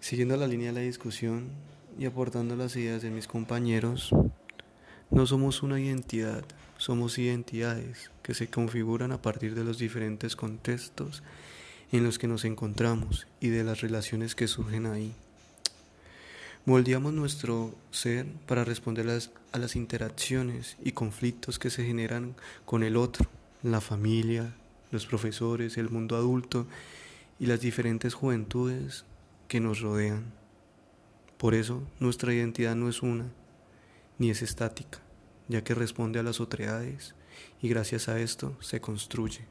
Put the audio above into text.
Siguiendo la línea de la discusión y aportando las ideas de mis compañeros, no somos una identidad, somos identidades que se configuran a partir de los diferentes contextos en los que nos encontramos y de las relaciones que surgen ahí. Moldeamos nuestro ser para responder a las interacciones y conflictos que se generan con el otro, la familia, los profesores, el mundo adulto y las diferentes juventudes que nos rodean. Por eso nuestra identidad no es una, ni es estática, ya que responde a las otredades y gracias a esto se construye.